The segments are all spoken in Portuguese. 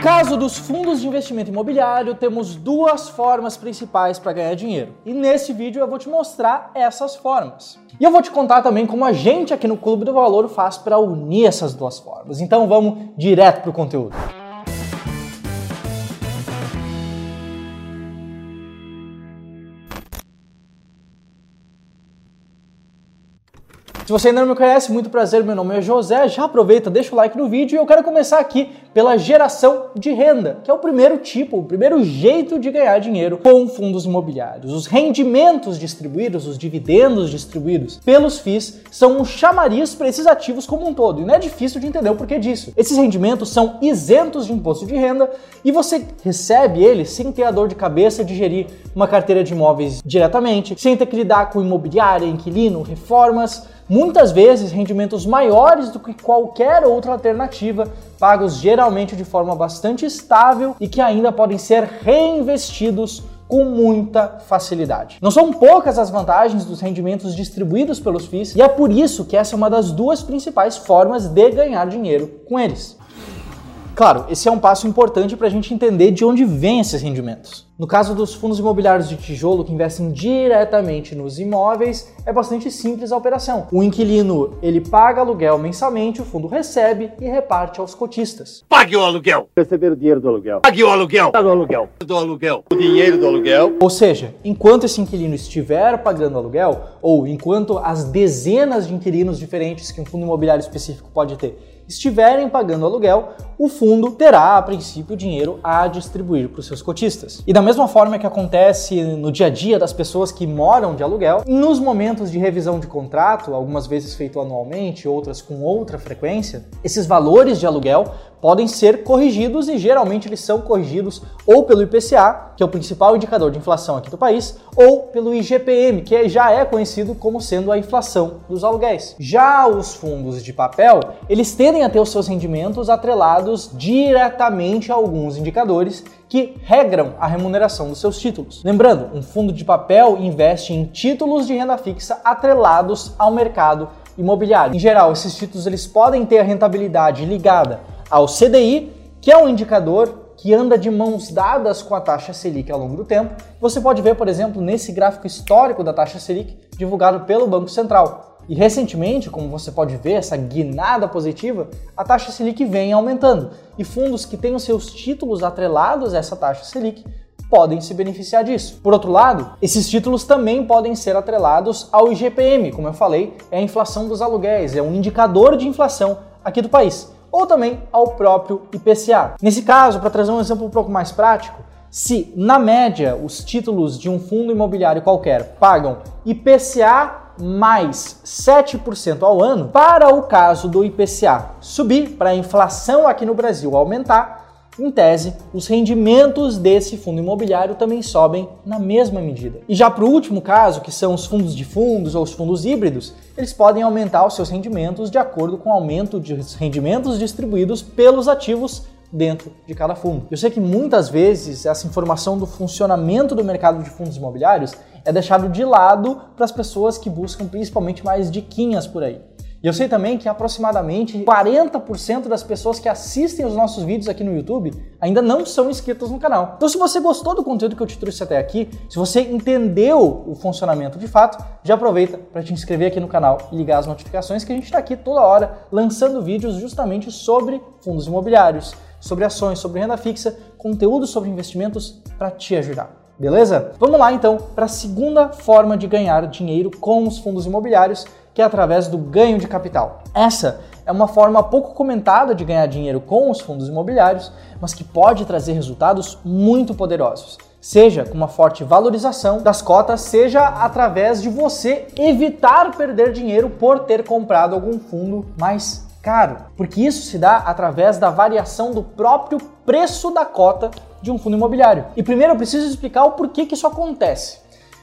caso dos fundos de investimento imobiliário, temos duas formas principais para ganhar dinheiro. E nesse vídeo eu vou te mostrar essas formas. E eu vou te contar também como a gente aqui no Clube do Valor faz para unir essas duas formas. Então vamos direto para o conteúdo. Se você ainda não me conhece, muito prazer, meu nome é José. Já aproveita, deixa o like no vídeo e eu quero começar aqui pela geração de renda, que é o primeiro tipo, o primeiro jeito de ganhar dinheiro com fundos imobiliários. Os rendimentos distribuídos, os dividendos distribuídos pelos FIIs são um chamariz para esses ativos como um todo. E não é difícil de entender o porquê disso. Esses rendimentos são isentos de imposto de renda e você recebe eles sem ter a dor de cabeça de gerir uma carteira de imóveis diretamente, sem ter que lidar com imobiliária, inquilino, reformas muitas vezes rendimentos maiores do que qualquer outra alternativa, pagos geralmente de forma bastante estável e que ainda podem ser reinvestidos com muita facilidade. Não são poucas as vantagens dos rendimentos distribuídos pelos FIIs e é por isso que essa é uma das duas principais formas de ganhar dinheiro com eles. Claro, esse é um passo importante para a gente entender de onde vêm esses rendimentos. No caso dos fundos imobiliários de tijolo que investem diretamente nos imóveis, é bastante simples a operação. O inquilino ele paga aluguel mensalmente, o fundo recebe e reparte aos cotistas. Pague o aluguel. Receber o dinheiro do aluguel. Pague o aluguel. Tá no aluguel. Do aluguel. O dinheiro do aluguel. Ou seja, enquanto esse inquilino estiver pagando aluguel, ou enquanto as dezenas de inquilinos diferentes que um fundo imobiliário específico pode ter estiverem pagando aluguel, o fundo terá, a princípio, dinheiro a distribuir para os seus cotistas. E da mesma forma que acontece no dia a dia das pessoas que moram de aluguel, nos momentos de revisão de contrato, algumas vezes feito anualmente, outras com outra frequência, esses valores de aluguel podem ser corrigidos e geralmente eles são corrigidos ou pelo IPCA, que é o principal indicador de inflação aqui do país, ou pelo IGPM, que já é conhecido como sendo a inflação dos aluguéis. Já os fundos de papel, eles tendem a ter os seus rendimentos atrelados diretamente a alguns indicadores que regram a remuneração dos seus títulos. Lembrando, um fundo de papel investe em títulos de renda fixa atrelados ao mercado imobiliário. Em geral, esses títulos eles podem ter a rentabilidade ligada ao CDI, que é um indicador que anda de mãos dadas com a taxa Selic ao longo do tempo. Você pode ver, por exemplo, nesse gráfico histórico da taxa Selic divulgado pelo Banco Central. E recentemente, como você pode ver, essa guinada positiva, a taxa Selic vem aumentando. E fundos que têm os seus títulos atrelados a essa taxa Selic podem se beneficiar disso. Por outro lado, esses títulos também podem ser atrelados ao IGPM, como eu falei, é a inflação dos aluguéis, é um indicador de inflação aqui do país ou também ao próprio IPCA. Nesse caso, para trazer um exemplo um pouco mais prático, se na média os títulos de um fundo imobiliário qualquer pagam IPCA mais 7% ao ano, para o caso do IPCA subir, para a inflação aqui no Brasil aumentar, em tese, os rendimentos desse fundo imobiliário também sobem na mesma medida. E já para o último caso, que são os fundos de fundos ou os fundos híbridos, eles podem aumentar os seus rendimentos de acordo com o aumento de rendimentos distribuídos pelos ativos dentro de cada fundo. Eu sei que muitas vezes essa informação do funcionamento do mercado de fundos imobiliários é deixado de lado para as pessoas que buscam principalmente mais diquinhas por aí. E eu sei também que aproximadamente 40% das pessoas que assistem os nossos vídeos aqui no YouTube ainda não são inscritos no canal. Então, se você gostou do conteúdo que eu te trouxe até aqui, se você entendeu o funcionamento de fato, já aproveita para te inscrever aqui no canal e ligar as notificações que a gente está aqui toda hora lançando vídeos justamente sobre fundos imobiliários, sobre ações, sobre renda fixa, conteúdo sobre investimentos para te ajudar. Beleza? Vamos lá então para a segunda forma de ganhar dinheiro com os fundos imobiliários, que é através do ganho de capital. Essa é uma forma pouco comentada de ganhar dinheiro com os fundos imobiliários, mas que pode trazer resultados muito poderosos. Seja com uma forte valorização das cotas, seja através de você evitar perder dinheiro por ter comprado algum fundo mais caro, porque isso se dá através da variação do próprio preço da cota de um fundo imobiliário. E primeiro eu preciso explicar o porquê que isso acontece.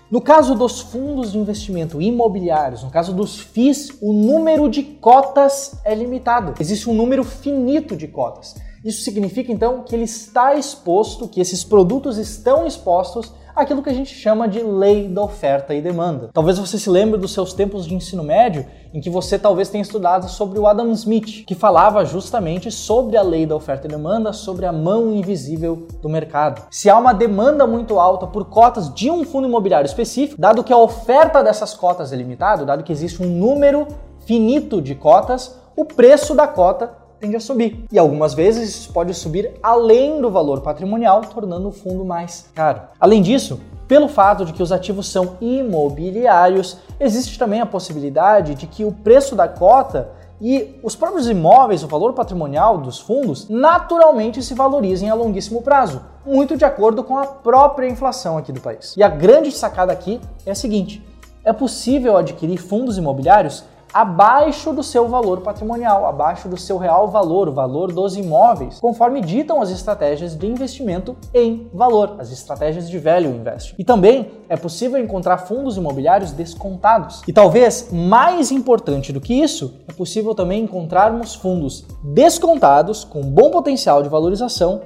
No caso dos fundos de investimento imobiliários, no caso dos FIIs, o número de cotas é limitado. Existe um número finito de cotas. Isso significa então que ele está exposto, que esses produtos estão expostos aquilo que a gente chama de lei da oferta e demanda. Talvez você se lembre dos seus tempos de ensino médio em que você talvez tenha estudado sobre o Adam Smith, que falava justamente sobre a lei da oferta e demanda, sobre a mão invisível do mercado. Se há uma demanda muito alta por cotas de um fundo imobiliário específico, dado que a oferta dessas cotas é limitado, dado que existe um número finito de cotas, o preço da cota tende a subir. E algumas vezes isso pode subir além do valor patrimonial, tornando o fundo mais caro. Além disso, pelo fato de que os ativos são imobiliários, existe também a possibilidade de que o preço da cota e os próprios imóveis, o valor patrimonial dos fundos, naturalmente se valorizem a longuíssimo prazo, muito de acordo com a própria inflação aqui do país. E a grande sacada aqui é a seguinte: é possível adquirir fundos imobiliários abaixo do seu valor patrimonial, abaixo do seu real valor, o valor dos imóveis, conforme ditam as estratégias de investimento em valor, as estratégias de value investing. E também é possível encontrar fundos imobiliários descontados. E talvez mais importante do que isso, é possível também encontrarmos fundos descontados com bom potencial de valorização,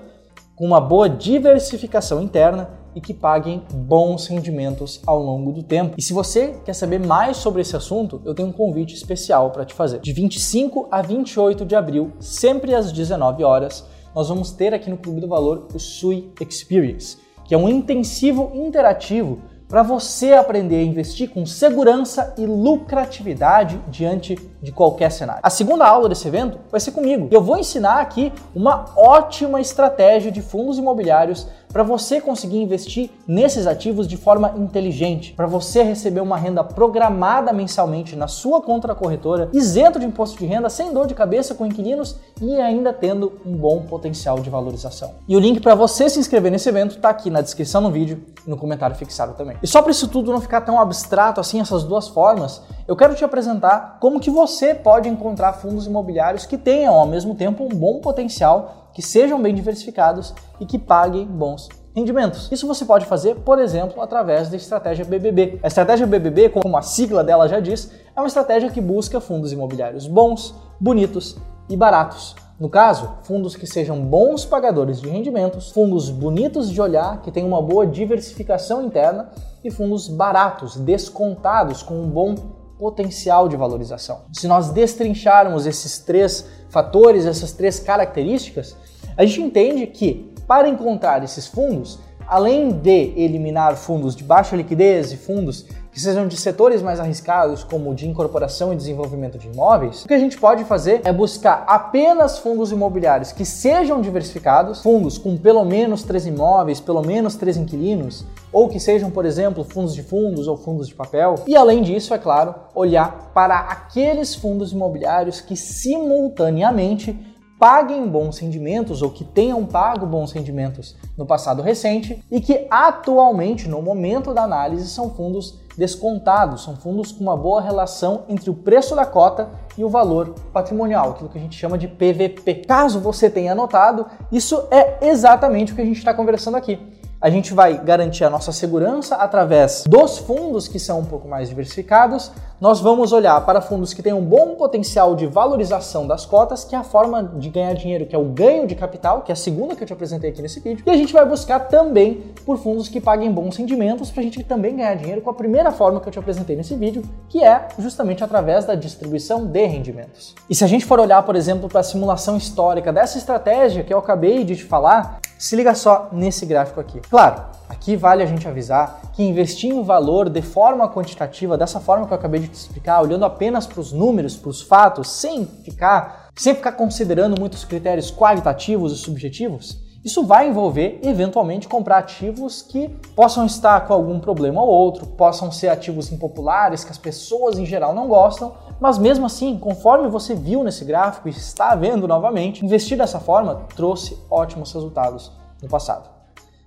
com uma boa diversificação interna e que paguem bons rendimentos ao longo do tempo. E se você quer saber mais sobre esse assunto, eu tenho um convite especial para te fazer. De 25 a 28 de abril, sempre às 19 horas, nós vamos ter aqui no Clube do Valor o SUI Experience, que é um intensivo interativo para você aprender a investir com segurança e lucratividade diante de qualquer cenário. A segunda aula desse evento vai ser comigo. Eu vou ensinar aqui uma ótima estratégia de fundos imobiliários para você conseguir investir nesses ativos de forma inteligente, para você receber uma renda programada mensalmente na sua conta corretora, isento de imposto de renda, sem dor de cabeça com inquilinos e ainda tendo um bom potencial de valorização. E o link para você se inscrever nesse evento está aqui na descrição do vídeo e no comentário fixado também. E só para isso tudo não ficar tão abstrato assim, essas duas formas, eu quero te apresentar como que você pode encontrar fundos imobiliários que tenham ao mesmo tempo um bom potencial que sejam bem diversificados e que paguem bons rendimentos. Isso você pode fazer, por exemplo, através da estratégia BBB. A estratégia BBB, como a sigla dela já diz, é uma estratégia que busca fundos imobiliários bons, bonitos e baratos. No caso, fundos que sejam bons pagadores de rendimentos, fundos bonitos de olhar, que tenham uma boa diversificação interna e fundos baratos, descontados, com um bom potencial de valorização. Se nós destrincharmos esses três fatores, essas três características, a gente entende que para encontrar esses fundos, além de eliminar fundos de baixa liquidez e fundos que sejam de setores mais arriscados, como de incorporação e desenvolvimento de imóveis, o que a gente pode fazer é buscar apenas fundos imobiliários que sejam diversificados, fundos com pelo menos três imóveis, pelo menos três inquilinos, ou que sejam, por exemplo, fundos de fundos ou fundos de papel. E além disso, é claro, olhar para aqueles fundos imobiliários que simultaneamente paguem bons rendimentos ou que tenham pago bons rendimentos no passado recente e que atualmente, no momento da análise, são fundos descontados, são fundos com uma boa relação entre o preço da cota e o valor patrimonial, aquilo que a gente chama de PVP. Caso você tenha notado, isso é exatamente o que a gente está conversando aqui a gente vai garantir a nossa segurança através dos fundos que são um pouco mais diversificados. Nós vamos olhar para fundos que têm um bom potencial de valorização das cotas, que é a forma de ganhar dinheiro, que é o ganho de capital, que é a segunda que eu te apresentei aqui nesse vídeo. E a gente vai buscar também por fundos que paguem bons rendimentos para a gente também ganhar dinheiro com a primeira forma que eu te apresentei nesse vídeo, que é justamente através da distribuição de rendimentos. E se a gente for olhar, por exemplo, para a simulação histórica dessa estratégia que eu acabei de te falar, se liga só nesse gráfico aqui. Claro, aqui vale a gente avisar que investir em valor de forma quantitativa, dessa forma que eu acabei de te explicar, olhando apenas para os números, para os fatos, sem ficar, sem ficar considerando muitos critérios qualitativos e subjetivos, isso vai envolver, eventualmente, comprar ativos que possam estar com algum problema ou outro, possam ser ativos impopulares que as pessoas em geral não gostam, mas mesmo assim, conforme você viu nesse gráfico e está vendo novamente, investir dessa forma trouxe ótimos resultados no passado.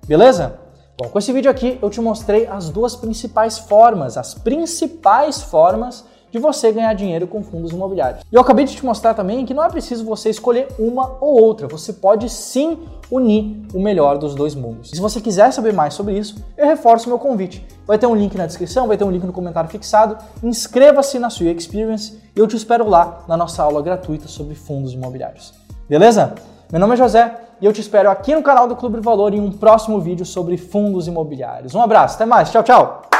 Beleza? Bom, com esse vídeo aqui eu te mostrei as duas principais formas, as principais formas de você ganhar dinheiro com fundos imobiliários. E eu acabei de te mostrar também que não é preciso você escolher uma ou outra, você pode sim unir o melhor dos dois mundos. E se você quiser saber mais sobre isso, eu reforço meu convite. Vai ter um link na descrição, vai ter um link no comentário fixado. Inscreva-se na sua Experience e eu te espero lá na nossa aula gratuita sobre fundos imobiliários. Beleza? Meu nome é José e eu te espero aqui no canal do Clube Valor em um próximo vídeo sobre fundos imobiliários. Um abraço, até mais, tchau, tchau!